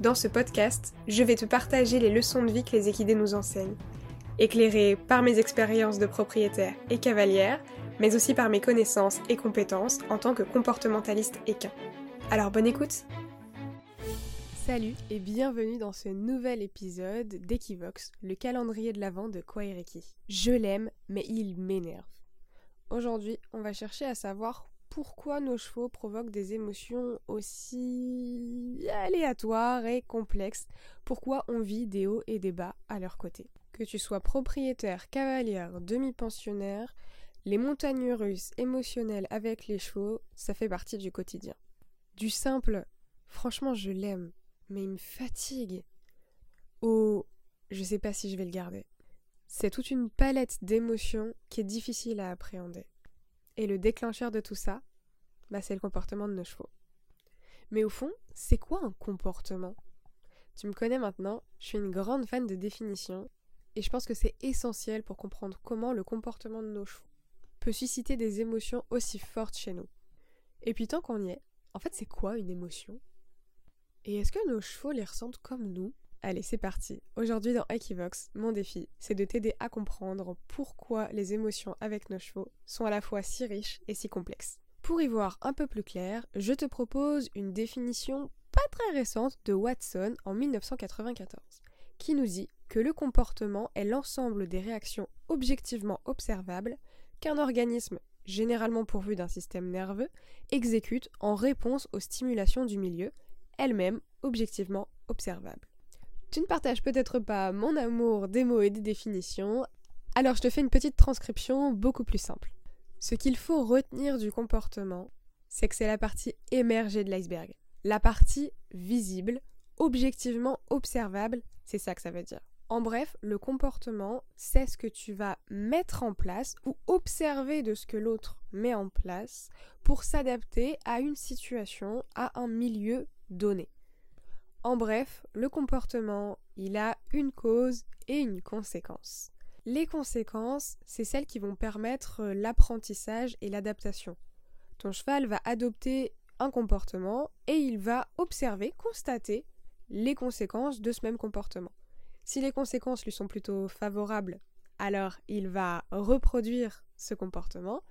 dans ce podcast, je vais te partager les leçons de vie que les équidés nous enseignent, éclairées par mes expériences de propriétaire et cavalière, mais aussi par mes connaissances et compétences en tant que comportementaliste équin. Alors bonne écoute Salut et bienvenue dans ce nouvel épisode d'Equivox, le calendrier de l'Avent de Kwaireki. Je l'aime, mais il m'énerve. Aujourd'hui, on va chercher à savoir pourquoi nos chevaux provoquent des émotions aussi aléatoires et complexes, pourquoi on vit des hauts et des bas à leur côté? Que tu sois propriétaire, cavalière, demi-pensionnaire, les montagnes russes émotionnelles avec les chevaux, ça fait partie du quotidien. Du simple, franchement je l'aime, mais il me fatigue. Au je sais pas si je vais le garder. C'est toute une palette d'émotions qui est difficile à appréhender. Et le déclencheur de tout ça, bah, c'est le comportement de nos chevaux. Mais au fond, c'est quoi un comportement? Tu me connais maintenant, je suis une grande fan de définition, et je pense que c'est essentiel pour comprendre comment le comportement de nos chevaux peut susciter des émotions aussi fortes chez nous. Et puis tant qu'on y est, en fait c'est quoi une émotion? Et est-ce que nos chevaux les ressentent comme nous? Allez, c'est parti. Aujourd'hui dans Equivox, mon défi, c'est de t'aider à comprendre pourquoi les émotions avec nos chevaux sont à la fois si riches et si complexes. Pour y voir un peu plus clair, je te propose une définition pas très récente de Watson en 1994, qui nous dit que le comportement est l'ensemble des réactions objectivement observables qu'un organisme, généralement pourvu d'un système nerveux, exécute en réponse aux stimulations du milieu, elles-mêmes objectivement observables. Tu ne partages peut-être pas mon amour des mots et des définitions, alors je te fais une petite transcription beaucoup plus simple. Ce qu'il faut retenir du comportement, c'est que c'est la partie émergée de l'iceberg. La partie visible, objectivement observable, c'est ça que ça veut dire. En bref, le comportement, c'est ce que tu vas mettre en place ou observer de ce que l'autre met en place pour s'adapter à une situation, à un milieu donné. En bref, le comportement, il a une cause et une conséquence. Les conséquences, c'est celles qui vont permettre euh, l'apprentissage et l'adaptation. Ton cheval va adopter un comportement et il va observer, constater les conséquences de ce même comportement. Si les conséquences lui sont plutôt favorables, alors il va reproduire ce comportement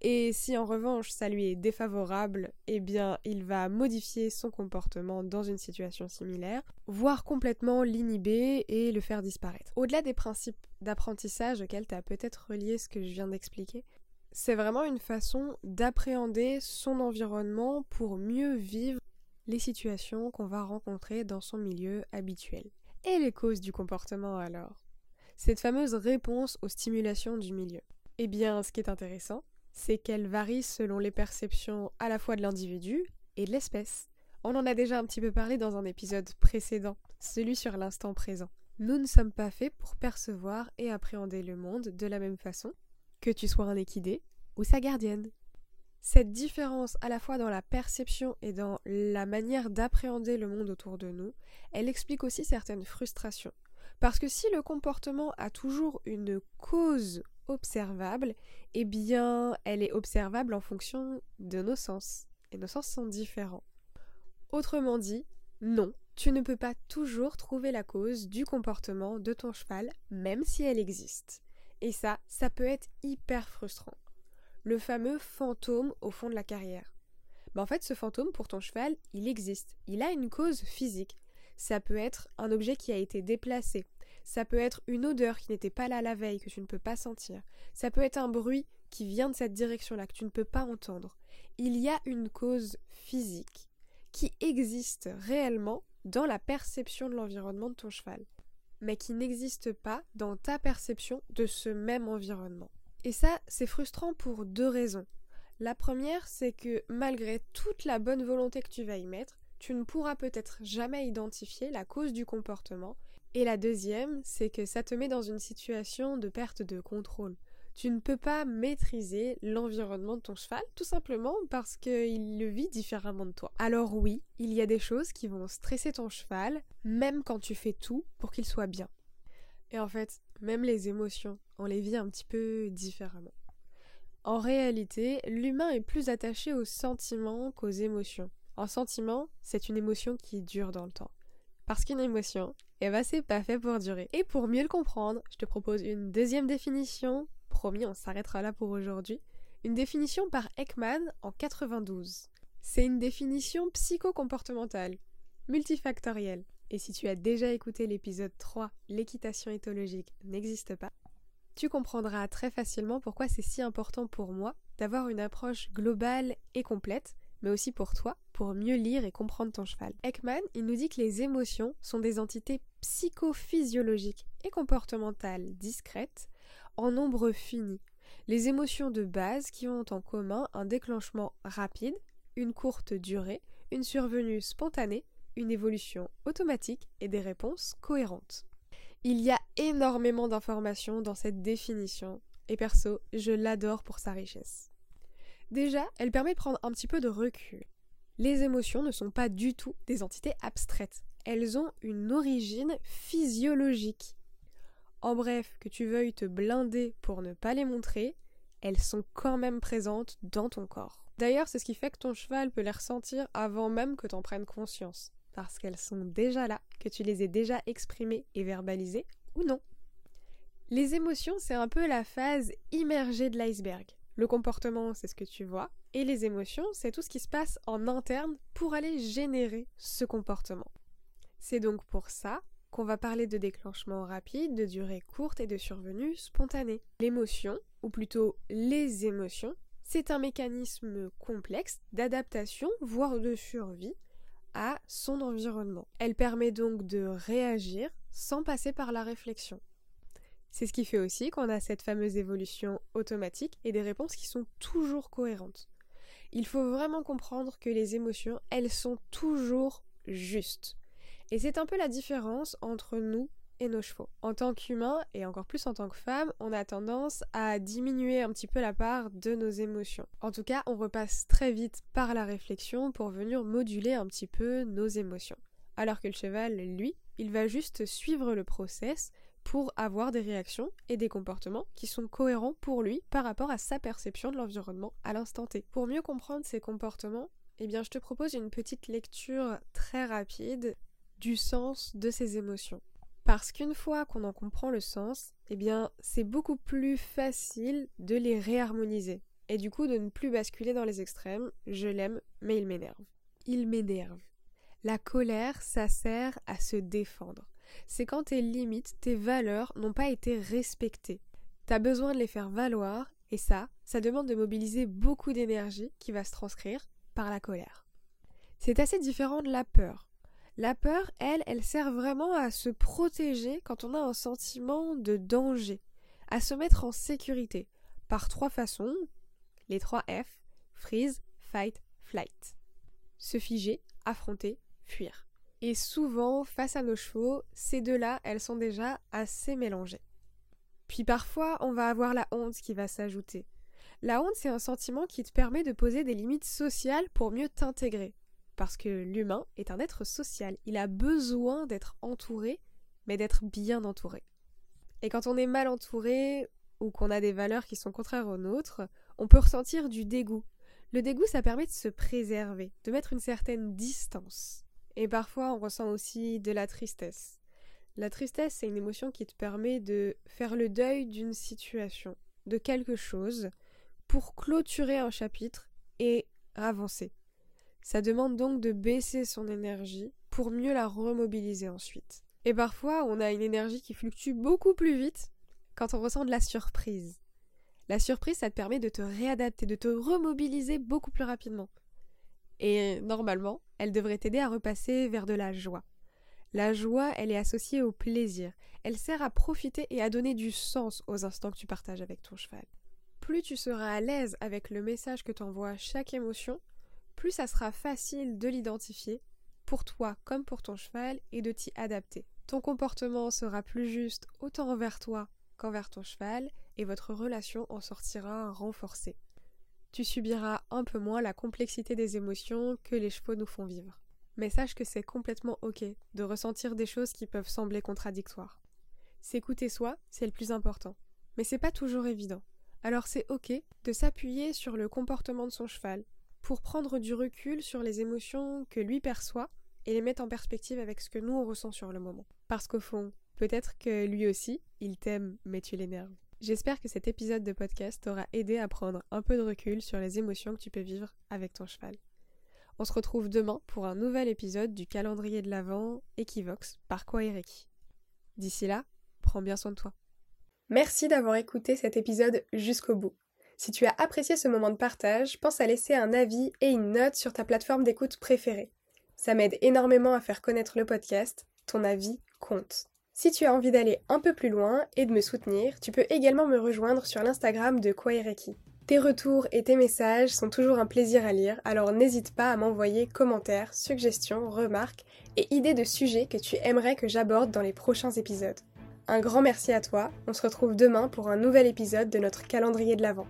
et si en revanche ça lui est défavorable, eh bien il va modifier son comportement dans une situation similaire, voire complètement l'inhiber et le faire disparaître. Au-delà des principes d'apprentissage auxquels tu as peut-être relié ce que je viens d'expliquer, c'est vraiment une façon d'appréhender son environnement pour mieux vivre les situations qu'on va rencontrer dans son milieu habituel. Et les causes du comportement alors? Cette fameuse réponse aux stimulations du milieu. Eh bien, ce qui est intéressant, c'est qu'elle varie selon les perceptions à la fois de l'individu et de l'espèce. On en a déjà un petit peu parlé dans un épisode précédent, celui sur l'instant présent. Nous ne sommes pas faits pour percevoir et appréhender le monde de la même façon, que tu sois un équidé ou sa gardienne. Cette différence à la fois dans la perception et dans la manière d'appréhender le monde autour de nous, elle explique aussi certaines frustrations. Parce que si le comportement a toujours une cause observable, eh bien, elle est observable en fonction de nos sens. Et nos sens sont différents. Autrement dit, non, tu ne peux pas toujours trouver la cause du comportement de ton cheval, même si elle existe. Et ça, ça peut être hyper frustrant. Le fameux fantôme au fond de la carrière. Mais en fait, ce fantôme, pour ton cheval, il existe. Il a une cause physique. Ça peut être un objet qui a été déplacé, ça peut être une odeur qui n'était pas là la veille, que tu ne peux pas sentir. Ça peut être un bruit qui vient de cette direction-là, que tu ne peux pas entendre. Il y a une cause physique qui existe réellement dans la perception de l'environnement de ton cheval, mais qui n'existe pas dans ta perception de ce même environnement. Et ça, c'est frustrant pour deux raisons. La première, c'est que malgré toute la bonne volonté que tu vas y mettre, tu ne pourras peut-être jamais identifier la cause du comportement Et la deuxième, c'est que ça te met dans une situation de perte de contrôle. Tu ne peux pas maîtriser l'environnement de ton cheval tout simplement parce qu'il le vit différemment de toi. Alors oui, il y a des choses qui vont stresser ton cheval, même quand tu fais tout pour qu'il soit bien. Et en fait, même les émotions, on les vit un petit peu différemment. En réalité, l'humain est plus attaché aux sentiments qu'aux émotions. Un sentiment, c'est une émotion qui dure dans le temps. Parce qu'une émotion, eh ben c'est pas fait pour durer. Et pour mieux le comprendre, je te propose une deuxième définition. Promis, on s'arrêtera là pour aujourd'hui. Une définition par Ekman en 92. C'est une définition psychocomportementale, multifactorielle. Et si tu as déjà écouté l'épisode 3, l'équitation éthologique n'existe pas, tu comprendras très facilement pourquoi c'est si important pour moi d'avoir une approche globale et complète, mais aussi pour toi, pour mieux lire et comprendre ton cheval. Ekman, il nous dit que les émotions sont des entités psychophysiologiques et comportementales discrètes en nombre fini. Les émotions de base qui ont en commun un déclenchement rapide, une courte durée, une survenue spontanée, une évolution automatique et des réponses cohérentes. Il y a énormément d'informations dans cette définition, et perso, je l'adore pour sa richesse. Déjà, elle permet de prendre un petit peu de recul. Les émotions ne sont pas du tout des entités abstraites, elles ont une origine physiologique. En bref, que tu veuilles te blinder pour ne pas les montrer, elles sont quand même présentes dans ton corps. D'ailleurs, c'est ce qui fait que ton cheval peut les ressentir avant même que t'en prennes conscience parce qu'elles sont déjà là, que tu les aies déjà exprimées et verbalisées ou non. Les émotions, c'est un peu la phase immergée de l'iceberg. Le comportement, c'est ce que tu vois, et les émotions, c'est tout ce qui se passe en interne pour aller générer ce comportement. C'est donc pour ça qu'on va parler de déclenchement rapide, de durée courte et de survenue spontanée. L'émotion, ou plutôt les émotions, c'est un mécanisme complexe d'adaptation, voire de survie, à son environnement. Elle permet donc de réagir sans passer par la réflexion. C'est ce qui fait aussi qu'on a cette fameuse évolution automatique et des réponses qui sont toujours cohérentes. Il faut vraiment comprendre que les émotions, elles sont toujours justes. Et c'est un peu la différence entre nous et nos chevaux. En tant qu'humain, et encore plus en tant que femme, on a tendance à diminuer un petit peu la part de nos émotions. En tout cas, on repasse très vite par la réflexion pour venir moduler un petit peu nos émotions. Alors que le cheval, lui, il va juste suivre le process pour avoir des réactions et des comportements qui sont cohérents pour lui par rapport à sa perception de l'environnement à l'instant T. Pour mieux comprendre ces comportements, eh bien je te propose une petite lecture très rapide du sens de ces émotions. Parce qu'une fois qu'on en comprend le sens, eh bien, c'est beaucoup plus facile de les réharmoniser. Et du coup, de ne plus basculer dans les extrêmes. Je l'aime, mais il m'énerve. Il m'énerve. La colère, ça sert à se défendre. C'est quand tes limites, tes valeurs n'ont pas été respectées. T'as besoin de les faire valoir, et ça, ça demande de mobiliser beaucoup d'énergie qui va se transcrire par la colère. C'est assez différent de la peur. La peur, elle, elle sert vraiment à se protéger quand on a un sentiment de danger, à se mettre en sécurité, par trois façons, les trois F, freeze, fight, flight. Se figer, affronter, fuir. Et souvent, face à nos chevaux, ces deux-là, elles sont déjà assez mélangées. Puis parfois, on va avoir la honte qui va s'ajouter. La honte, c'est un sentiment qui te permet de poser des limites sociales pour mieux t'intégrer, parce que l'humain est un être social. Il a besoin d'être entouré, mais d'être bien entouré. Et quand on est mal entouré, ou qu'on a des valeurs qui sont contraires aux nôtres, on peut ressentir du dégoût. Le dégoût, ça permet de se préserver, de mettre une certaine distance. Et parfois, on ressent aussi de la tristesse. La tristesse, c'est une émotion qui te permet de faire le deuil d'une situation, de quelque chose, pour clôturer un chapitre et avancer. Ça demande donc de baisser son énergie pour mieux la remobiliser ensuite. Et parfois, on a une énergie qui fluctue beaucoup plus vite quand on ressent de la surprise. La surprise, ça te permet de te réadapter, de te remobiliser beaucoup plus rapidement. Et normalement, elle devrait t'aider à repasser vers de la joie. La joie, elle est associée au plaisir. Elle sert à profiter et à donner du sens aux instants que tu partages avec ton cheval. Plus tu seras à l'aise avec le message que t'envoie chaque émotion, plus ça sera facile de l'identifier, pour toi comme pour ton cheval, et de t'y adapter. ton comportement sera plus juste autant envers toi qu'envers ton cheval et votre relation en sortira renforcée. Tu subiras un peu moins la complexité des émotions que les chevaux nous font vivre. Mais sache que c'est complètement ok de ressentir des choses qui peuvent sembler contradictoires. S'écouter soi, c'est le plus important. Mais c'est pas toujours évident. Alors c'est ok de s'appuyer sur le comportement de son cheval pour prendre du recul sur les émotions que lui perçoit et les mettre en perspective avec ce que nous on ressent sur le moment. Parce qu'au fond, peut-être que lui aussi, il t'aime mais tu l'énerves. J'espère que cet épisode de podcast t'aura aidé à prendre un peu de recul sur les émotions que tu peux vivre avec ton cheval. On se retrouve demain pour un nouvel épisode du calendrier de l'Avent Equivox par Kwaireki. D'ici là, prends bien soin de toi. Merci d'avoir écouté cet épisode jusqu'au bout. Si tu as apprécié ce moment de partage, pense à laisser un avis et une note sur ta plateforme d'écoute préférée. Ça m'aide énormément à faire connaître le podcast, ton avis compte. Si tu as envie d'aller un peu plus loin et de me soutenir, tu peux également me rejoindre sur l'Instagram de Kwaireki. Tes retours et tes messages sont toujours un plaisir à lire, alors n'hésite pas à m'envoyer commentaires, suggestions, remarques et idées de sujets que tu aimerais que j'aborde dans les prochains épisodes. Un grand merci à toi, on se retrouve demain pour un nouvel épisode de notre calendrier de l'Avent.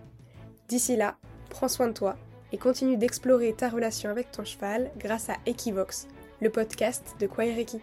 D'ici là, prends soin de toi et continue d'explorer ta relation avec ton cheval grâce à Equivox, le podcast de Kwaireki.